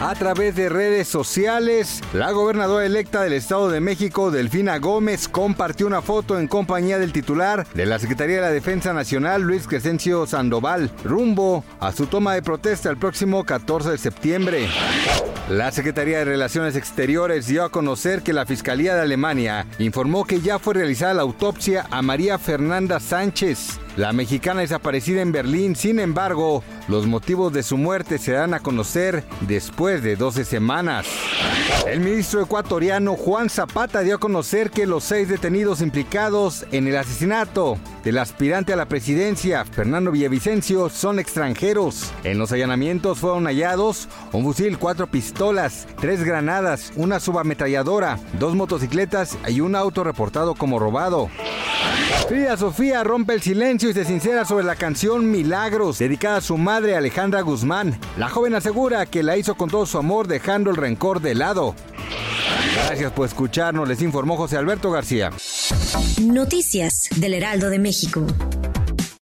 A través de redes sociales, la gobernadora electa del Estado de México, Delfina Gómez, compartió una foto en compañía del titular de la Secretaría de la Defensa Nacional, Luis Crescencio Sandoval, rumbo a su toma de protesta el próximo 14 de septiembre. La Secretaría de Relaciones Exteriores dio a conocer que la Fiscalía de Alemania informó que ya fue realizada la autopsia a María Fernanda Sánchez, la mexicana desaparecida en Berlín. Sin embargo, los motivos de su muerte se dan a conocer después de 12 semanas. El ministro ecuatoriano Juan Zapata dio a conocer que los seis detenidos implicados en el asesinato del aspirante a la presidencia, Fernando Villavicencio, son extranjeros. En los allanamientos fueron hallados un fusil, cuatro pistolas, tres granadas, una subametralladora, dos motocicletas y un auto reportado como robado. Frida Sofía rompe el silencio y se sincera sobre la canción Milagros, dedicada a su madre Alejandra Guzmán. La joven asegura que la hizo con todo su amor, dejando el rencor de lado. Gracias por escucharnos, les informó José Alberto García. Noticias del Heraldo de México.